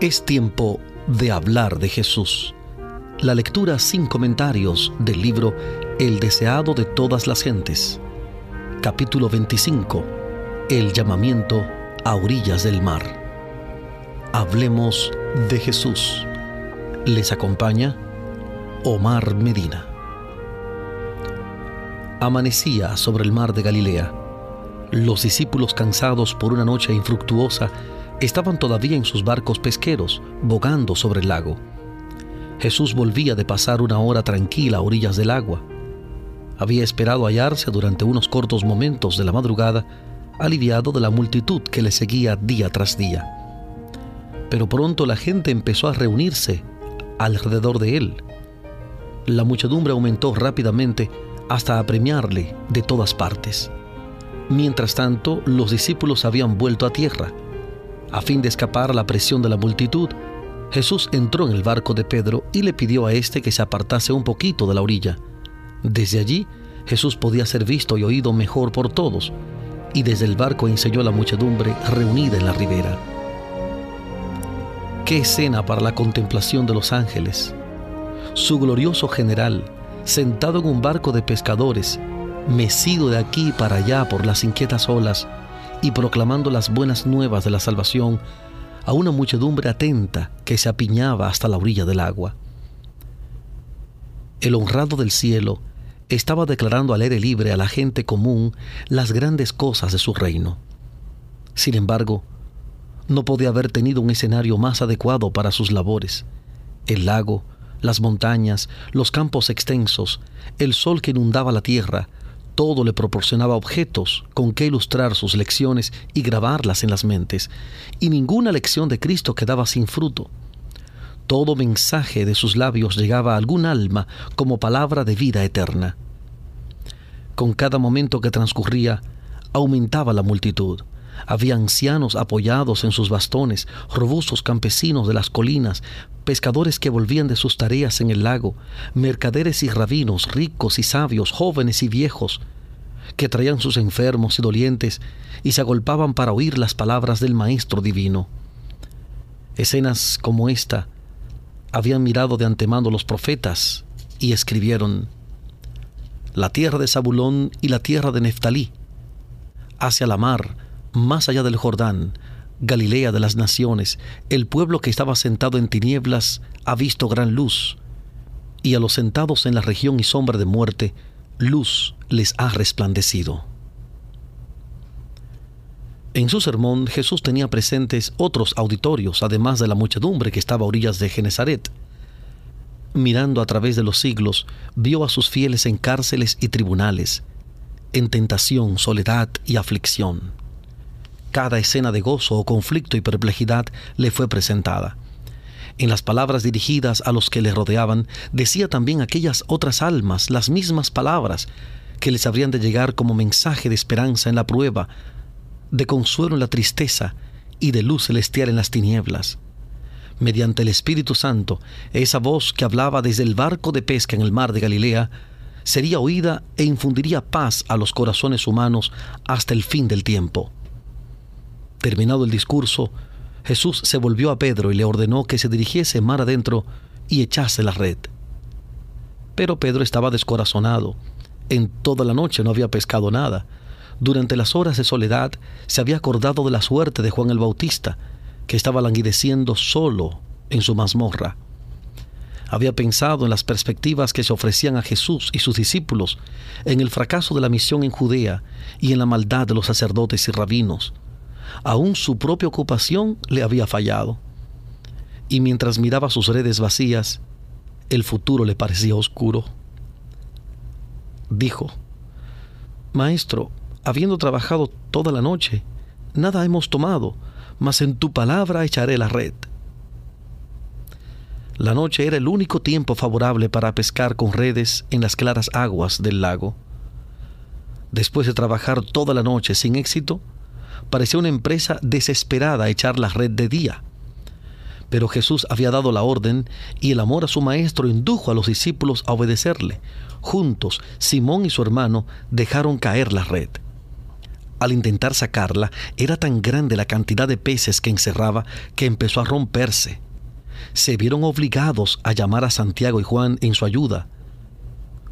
Es tiempo de hablar de Jesús. La lectura sin comentarios del libro El deseado de todas las gentes. Capítulo 25. El llamamiento a orillas del mar. Hablemos de Jesús. Les acompaña Omar Medina. Amanecía sobre el mar de Galilea. Los discípulos cansados por una noche infructuosa estaban todavía en sus barcos pesqueros, bogando sobre el lago. Jesús volvía de pasar una hora tranquila a orillas del agua. Había esperado hallarse durante unos cortos momentos de la madrugada, aliviado de la multitud que le seguía día tras día. Pero pronto la gente empezó a reunirse alrededor de él. La muchedumbre aumentó rápidamente hasta apremiarle de todas partes. Mientras tanto, los discípulos habían vuelto a tierra a fin de escapar a la presión de la multitud, Jesús entró en el barco de Pedro y le pidió a éste que se apartase un poquito de la orilla. Desde allí, Jesús podía ser visto y oído mejor por todos, y desde el barco enseñó a la muchedumbre reunida en la ribera. Qué escena para la contemplación de los ángeles. Su glorioso general, sentado en un barco de pescadores, mecido de aquí para allá por las inquietas olas, y proclamando las buenas nuevas de la salvación a una muchedumbre atenta que se apiñaba hasta la orilla del agua. El honrado del cielo estaba declarando al aire libre a la gente común las grandes cosas de su reino. Sin embargo, no podía haber tenido un escenario más adecuado para sus labores. El lago, las montañas, los campos extensos, el sol que inundaba la tierra, todo le proporcionaba objetos con que ilustrar sus lecciones y grabarlas en las mentes, y ninguna lección de Cristo quedaba sin fruto. Todo mensaje de sus labios llegaba a algún alma como palabra de vida eterna. Con cada momento que transcurría, aumentaba la multitud. Había ancianos apoyados en sus bastones, robustos campesinos de las colinas, pescadores que volvían de sus tareas en el lago, mercaderes y rabinos, ricos y sabios, jóvenes y viejos, que traían sus enfermos y dolientes y se agolpaban para oír las palabras del Maestro Divino. Escenas como esta habían mirado de antemano los profetas y escribieron, La tierra de Zabulón y la tierra de Neftalí, hacia la mar, más allá del Jordán, Galilea de las naciones, el pueblo que estaba sentado en tinieblas ha visto gran luz, y a los sentados en la región y sombra de muerte, luz les ha resplandecido. En su sermón Jesús tenía presentes otros auditorios, además de la muchedumbre que estaba a orillas de Genezaret. Mirando a través de los siglos, vio a sus fieles en cárceles y tribunales, en tentación, soledad y aflicción. Cada escena de gozo o conflicto y perplejidad le fue presentada. En las palabras dirigidas a los que le rodeaban, decía también aquellas otras almas las mismas palabras que les habrían de llegar como mensaje de esperanza en la prueba, de consuelo en la tristeza y de luz celestial en las tinieblas. Mediante el Espíritu Santo, esa voz que hablaba desde el barco de pesca en el mar de Galilea, sería oída e infundiría paz a los corazones humanos hasta el fin del tiempo. Terminado el discurso, Jesús se volvió a Pedro y le ordenó que se dirigiese mar adentro y echase la red. Pero Pedro estaba descorazonado. En toda la noche no había pescado nada. Durante las horas de soledad se había acordado de la suerte de Juan el Bautista, que estaba languideciendo solo en su mazmorra. Había pensado en las perspectivas que se ofrecían a Jesús y sus discípulos, en el fracaso de la misión en Judea y en la maldad de los sacerdotes y rabinos aún su propia ocupación le había fallado. Y mientras miraba sus redes vacías, el futuro le parecía oscuro. Dijo, Maestro, habiendo trabajado toda la noche, nada hemos tomado, mas en tu palabra echaré la red. La noche era el único tiempo favorable para pescar con redes en las claras aguas del lago. Después de trabajar toda la noche sin éxito, parecía una empresa desesperada echar la red de día. Pero Jesús había dado la orden y el amor a su maestro indujo a los discípulos a obedecerle. Juntos, Simón y su hermano dejaron caer la red. Al intentar sacarla, era tan grande la cantidad de peces que encerraba que empezó a romperse. Se vieron obligados a llamar a Santiago y Juan en su ayuda.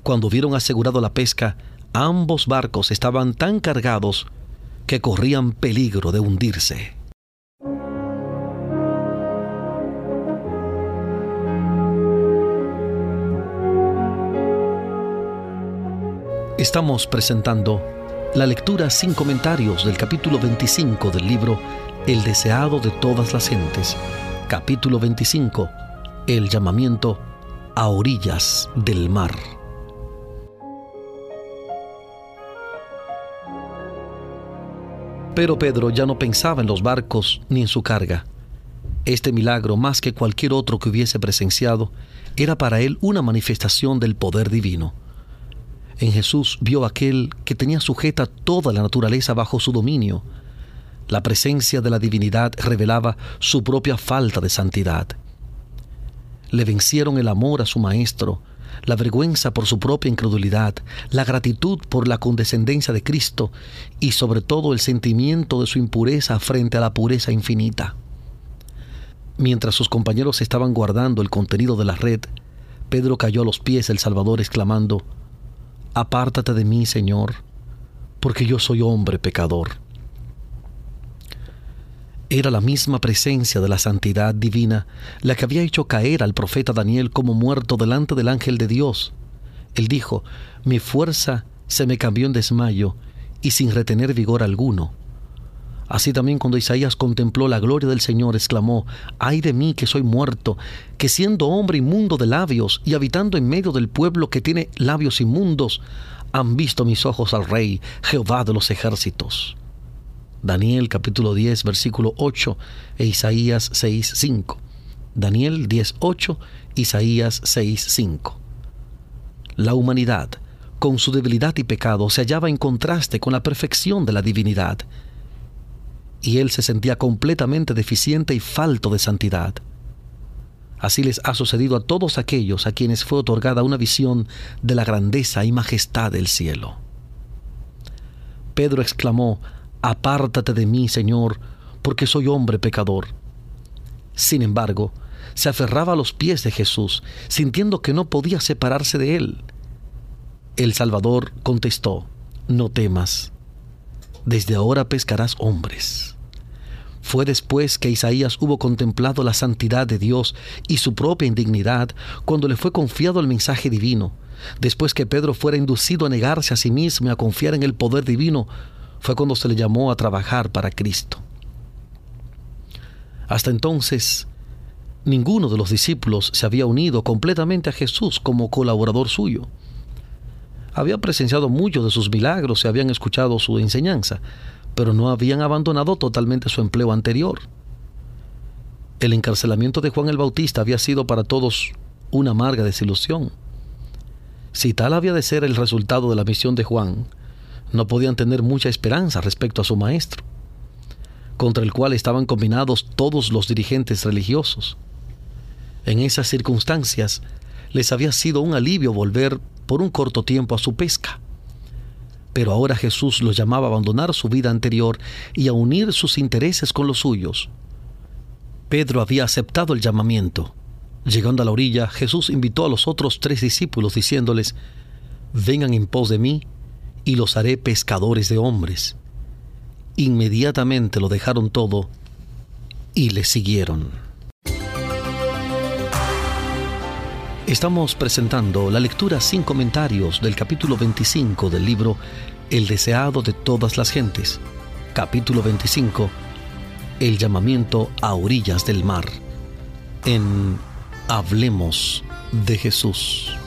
Cuando vieron asegurado la pesca, ambos barcos estaban tan cargados que corrían peligro de hundirse. Estamos presentando la lectura sin comentarios del capítulo 25 del libro El deseado de todas las gentes. Capítulo 25. El llamamiento a orillas del mar. Pero Pedro ya no pensaba en los barcos ni en su carga. Este milagro, más que cualquier otro que hubiese presenciado, era para él una manifestación del poder divino. En Jesús vio aquel que tenía sujeta toda la naturaleza bajo su dominio. La presencia de la divinidad revelaba su propia falta de santidad. Le vencieron el amor a su Maestro, la vergüenza por su propia incredulidad, la gratitud por la condescendencia de Cristo y sobre todo el sentimiento de su impureza frente a la pureza infinita. Mientras sus compañeros estaban guardando el contenido de la red, Pedro cayó a los pies del Salvador exclamando, Apártate de mí, Señor, porque yo soy hombre pecador. Era la misma presencia de la santidad divina la que había hecho caer al profeta Daniel como muerto delante del ángel de Dios. Él dijo, mi fuerza se me cambió en desmayo y sin retener vigor alguno. Así también cuando Isaías contempló la gloria del Señor, exclamó, ay de mí que soy muerto, que siendo hombre inmundo de labios y habitando en medio del pueblo que tiene labios inmundos, han visto mis ojos al Rey, Jehová de los ejércitos. Daniel capítulo 10, versículo 8 e Isaías 6, 5. Daniel 10, 8, Isaías 6, 5. La humanidad, con su debilidad y pecado, se hallaba en contraste con la perfección de la divinidad y él se sentía completamente deficiente y falto de santidad. Así les ha sucedido a todos aquellos a quienes fue otorgada una visión de la grandeza y majestad del cielo. Pedro exclamó, Apártate de mí, Señor, porque soy hombre pecador. Sin embargo, se aferraba a los pies de Jesús, sintiendo que no podía separarse de él. El Salvador contestó, No temas desde ahora pescarás hombres. Fue después que Isaías hubo contemplado la santidad de Dios y su propia indignidad cuando le fue confiado el mensaje divino. Después que Pedro fuera inducido a negarse a sí mismo y a confiar en el poder divino, fue cuando se le llamó a trabajar para Cristo. Hasta entonces, ninguno de los discípulos se había unido completamente a Jesús como colaborador suyo había presenciado muchos de sus milagros y habían escuchado su enseñanza, pero no habían abandonado totalmente su empleo anterior. El encarcelamiento de Juan el Bautista había sido para todos una amarga desilusión. Si tal había de ser el resultado de la misión de Juan, no podían tener mucha esperanza respecto a su maestro, contra el cual estaban combinados todos los dirigentes religiosos. En esas circunstancias, les había sido un alivio volver por un corto tiempo a su pesca. Pero ahora Jesús los llamaba a abandonar su vida anterior y a unir sus intereses con los suyos. Pedro había aceptado el llamamiento. Llegando a la orilla, Jesús invitó a los otros tres discípulos diciéndoles, Vengan en pos de mí y los haré pescadores de hombres. Inmediatamente lo dejaron todo y le siguieron. Estamos presentando la lectura sin comentarios del capítulo 25 del libro El deseado de todas las gentes. Capítulo 25. El llamamiento a orillas del mar. En Hablemos de Jesús.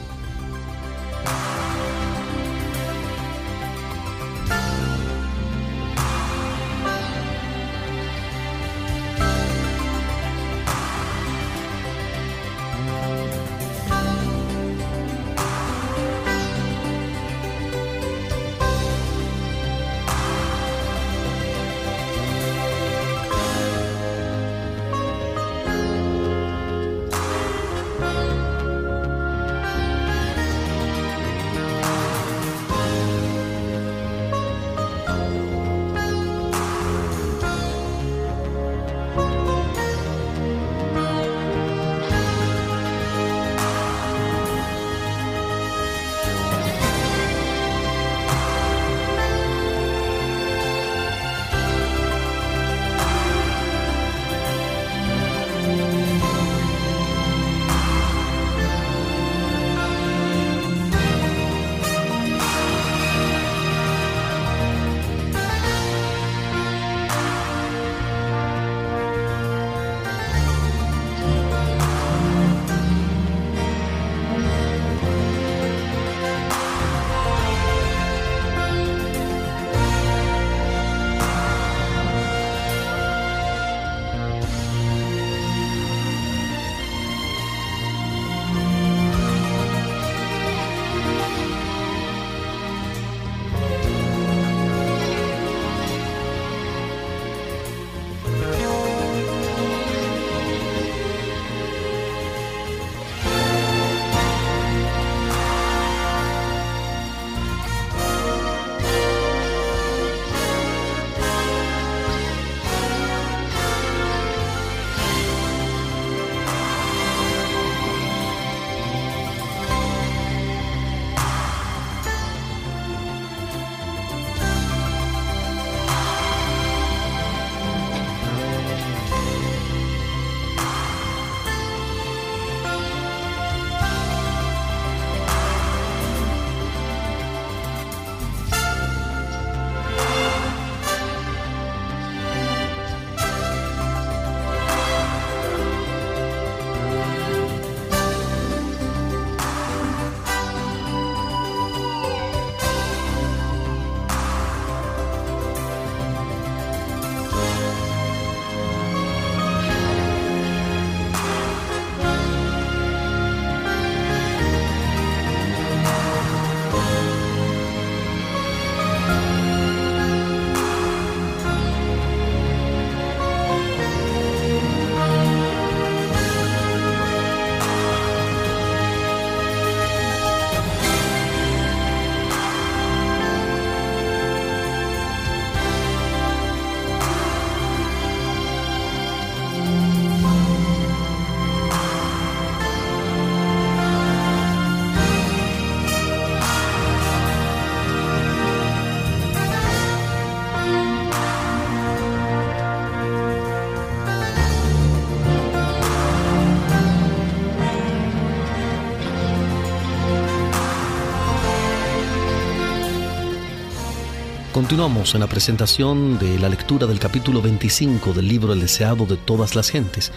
Continuamos en la presentación de la lectura del capítulo 25 del libro El deseado de todas las gentes.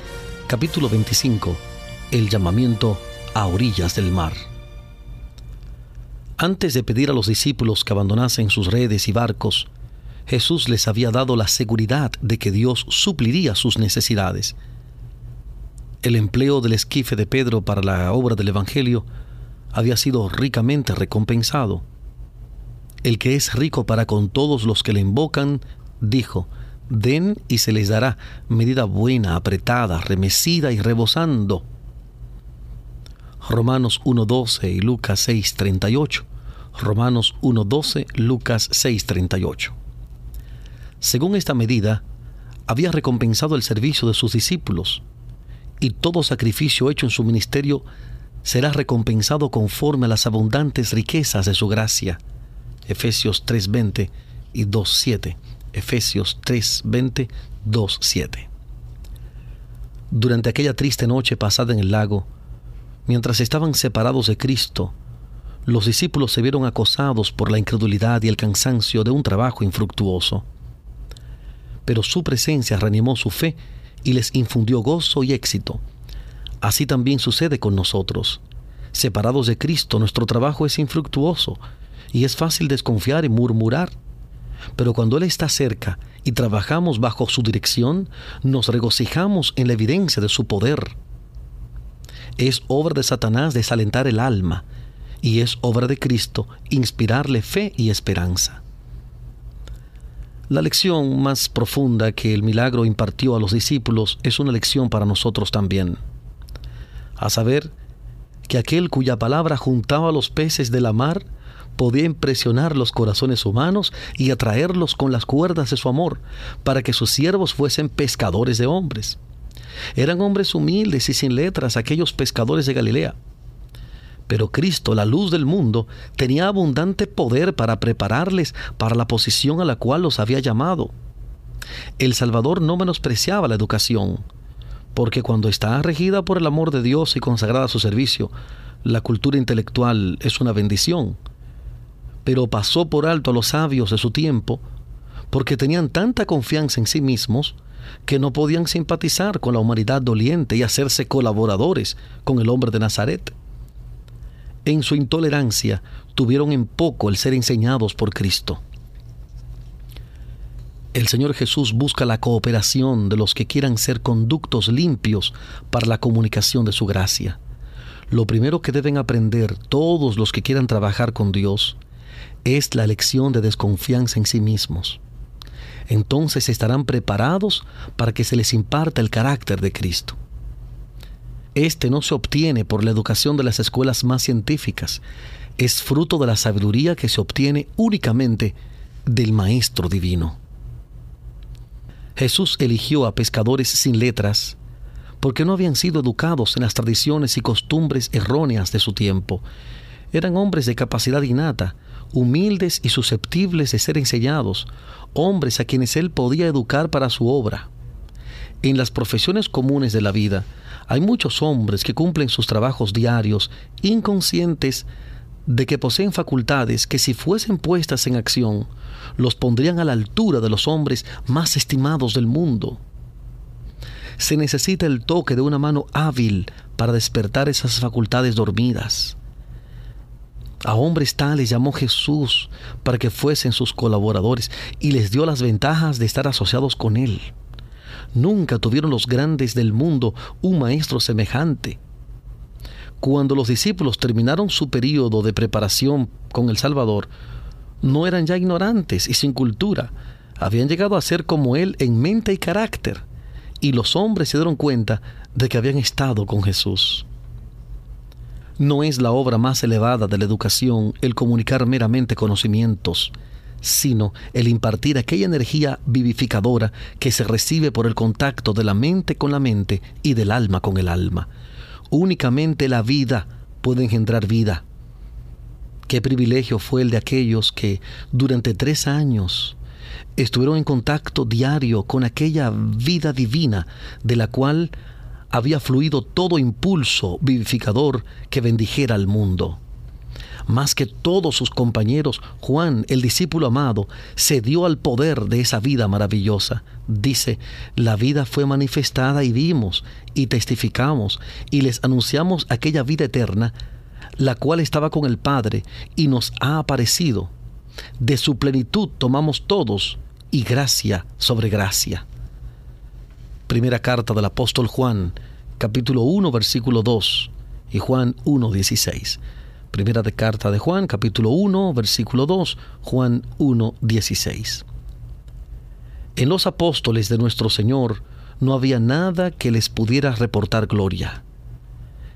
Capítulo 25. El llamamiento a orillas del mar. Antes de pedir a los discípulos que abandonasen sus redes y barcos, Jesús les había dado la seguridad de que Dios supliría sus necesidades. El empleo del esquife de Pedro para la obra del Evangelio había sido ricamente recompensado el que es rico para con todos los que le invocan, dijo, den y se les dará medida buena, apretada, remecida y rebosando. Romanos 1.12 y Lucas 6.38. Romanos 1.12, Lucas 6.38. Según esta medida, había recompensado el servicio de sus discípulos, y todo sacrificio hecho en su ministerio será recompensado conforme a las abundantes riquezas de su gracia Efesios 3:20 y 2:7. Efesios 3:20, 2:7. Durante aquella triste noche pasada en el lago, mientras estaban separados de Cristo, los discípulos se vieron acosados por la incredulidad y el cansancio de un trabajo infructuoso. Pero su presencia reanimó su fe y les infundió gozo y éxito. Así también sucede con nosotros. Separados de Cristo, nuestro trabajo es infructuoso y es fácil desconfiar y murmurar. Pero cuando Él está cerca y trabajamos bajo su dirección, nos regocijamos en la evidencia de su poder. Es obra de Satanás desalentar el alma y es obra de Cristo inspirarle fe y esperanza. La lección más profunda que el milagro impartió a los discípulos es una lección para nosotros también. A saber, que aquel cuya palabra juntaba los peces de la mar podía impresionar los corazones humanos y atraerlos con las cuerdas de su amor, para que sus siervos fuesen pescadores de hombres. Eran hombres humildes y sin letras aquellos pescadores de Galilea. Pero Cristo, la luz del mundo, tenía abundante poder para prepararles para la posición a la cual los había llamado. El Salvador no menospreciaba la educación, porque cuando está regida por el amor de Dios y consagrada a su servicio, la cultura intelectual es una bendición pero pasó por alto a los sabios de su tiempo, porque tenían tanta confianza en sí mismos que no podían simpatizar con la humanidad doliente y hacerse colaboradores con el hombre de Nazaret. En su intolerancia tuvieron en poco el ser enseñados por Cristo. El Señor Jesús busca la cooperación de los que quieran ser conductos limpios para la comunicación de su gracia. Lo primero que deben aprender todos los que quieran trabajar con Dios es la lección de desconfianza en sí mismos. Entonces estarán preparados para que se les imparta el carácter de Cristo. Este no se obtiene por la educación de las escuelas más científicas, es fruto de la sabiduría que se obtiene únicamente del Maestro Divino. Jesús eligió a pescadores sin letras porque no habían sido educados en las tradiciones y costumbres erróneas de su tiempo. Eran hombres de capacidad innata, humildes y susceptibles de ser enseñados, hombres a quienes él podía educar para su obra. En las profesiones comunes de la vida, hay muchos hombres que cumplen sus trabajos diarios inconscientes de que poseen facultades que si fuesen puestas en acción, los pondrían a la altura de los hombres más estimados del mundo. Se necesita el toque de una mano hábil para despertar esas facultades dormidas. A hombres tales llamó Jesús para que fuesen sus colaboradores y les dio las ventajas de estar asociados con Él. Nunca tuvieron los grandes del mundo un maestro semejante. Cuando los discípulos terminaron su periodo de preparación con el Salvador, no eran ya ignorantes y sin cultura, habían llegado a ser como Él en mente y carácter, y los hombres se dieron cuenta de que habían estado con Jesús. No es la obra más elevada de la educación el comunicar meramente conocimientos, sino el impartir aquella energía vivificadora que se recibe por el contacto de la mente con la mente y del alma con el alma. Únicamente la vida puede engendrar vida. Qué privilegio fue el de aquellos que durante tres años estuvieron en contacto diario con aquella vida divina de la cual había fluido todo impulso vivificador que bendijera al mundo. más que todos sus compañeros, Juan, el discípulo amado, se dio al poder de esa vida maravillosa. Dice, la vida fue manifestada y vimos y testificamos y les anunciamos aquella vida eterna, la cual estaba con el Padre y nos ha aparecido. De su plenitud tomamos todos y gracia sobre gracia. Primera carta del apóstol Juan, capítulo 1, versículo 2 y Juan 1, 16. Primera de carta de Juan, capítulo 1, versículo 2, Juan 1, 16. En los apóstoles de nuestro Señor no había nada que les pudiera reportar gloria.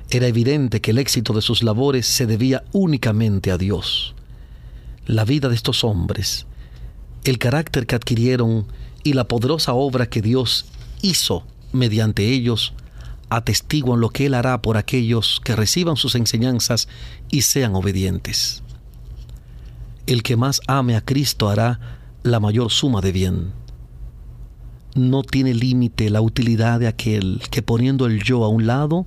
Era evidente que el éxito de sus labores se debía únicamente a Dios. La vida de estos hombres, el carácter que adquirieron y la poderosa obra que Dios hizo mediante ellos atestiguan lo que Él hará por aquellos que reciban sus enseñanzas y sean obedientes. El que más ame a Cristo hará la mayor suma de bien. No tiene límite la utilidad de aquel que poniendo el yo a un lado,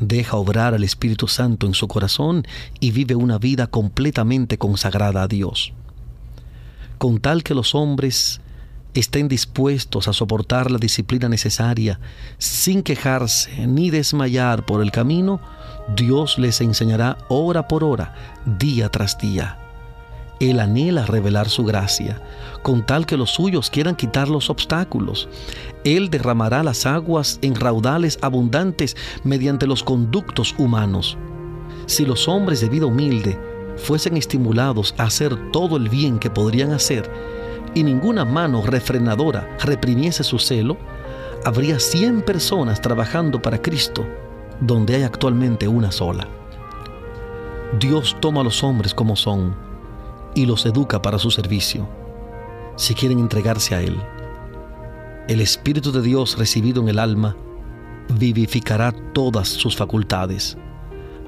deja obrar al Espíritu Santo en su corazón y vive una vida completamente consagrada a Dios. Con tal que los hombres estén dispuestos a soportar la disciplina necesaria sin quejarse ni desmayar por el camino, Dios les enseñará hora por hora, día tras día. Él anhela revelar su gracia, con tal que los suyos quieran quitar los obstáculos. Él derramará las aguas en raudales abundantes mediante los conductos humanos. Si los hombres de vida humilde fuesen estimulados a hacer todo el bien que podrían hacer, y ninguna mano refrenadora reprimiese su celo, habría 100 personas trabajando para Cristo donde hay actualmente una sola. Dios toma a los hombres como son y los educa para su servicio, si quieren entregarse a Él. El Espíritu de Dios recibido en el alma vivificará todas sus facultades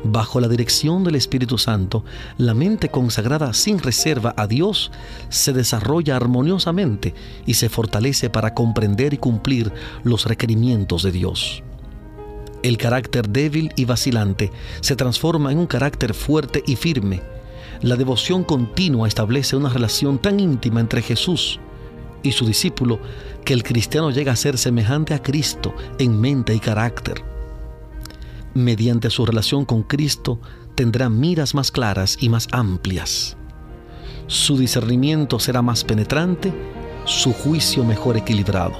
Bajo la dirección del Espíritu Santo, la mente consagrada sin reserva a Dios se desarrolla armoniosamente y se fortalece para comprender y cumplir los requerimientos de Dios. El carácter débil y vacilante se transforma en un carácter fuerte y firme. La devoción continua establece una relación tan íntima entre Jesús y su discípulo que el cristiano llega a ser semejante a Cristo en mente y carácter mediante su relación con Cristo, tendrá miras más claras y más amplias. Su discernimiento será más penetrante, su juicio mejor equilibrado.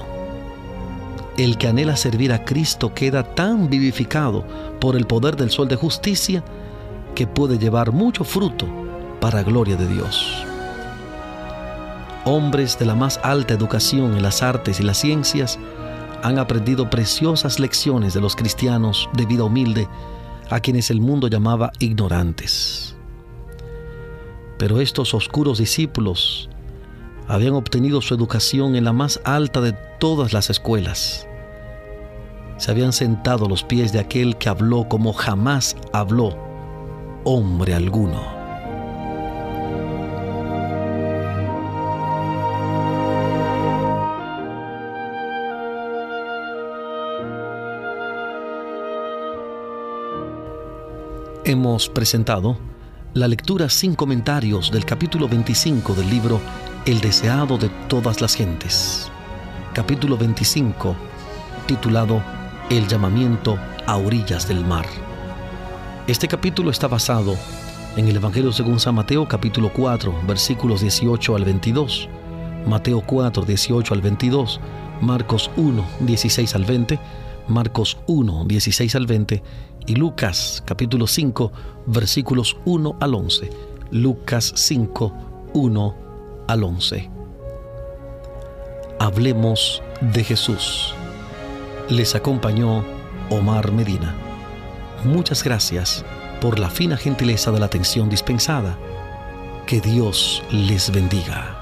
El que anhela servir a Cristo queda tan vivificado por el poder del sol de justicia que puede llevar mucho fruto para gloria de Dios. Hombres de la más alta educación en las artes y las ciencias han aprendido preciosas lecciones de los cristianos de vida humilde a quienes el mundo llamaba ignorantes. Pero estos oscuros discípulos habían obtenido su educación en la más alta de todas las escuelas. Se habían sentado a los pies de aquel que habló como jamás habló hombre alguno. Hemos presentado la lectura sin comentarios del capítulo 25 del libro El deseado de todas las gentes. Capítulo 25, titulado El llamamiento a orillas del mar. Este capítulo está basado en el Evangelio según San Mateo capítulo 4 versículos 18 al 22, Mateo 4 18 al 22, Marcos 1 16 al 20, Marcos 1 16 al 20 y Lucas capítulo 5 versículos 1 al 11. Lucas 5 1 al 11. Hablemos de Jesús. Les acompañó Omar Medina. Muchas gracias por la fina gentileza de la atención dispensada. Que Dios les bendiga.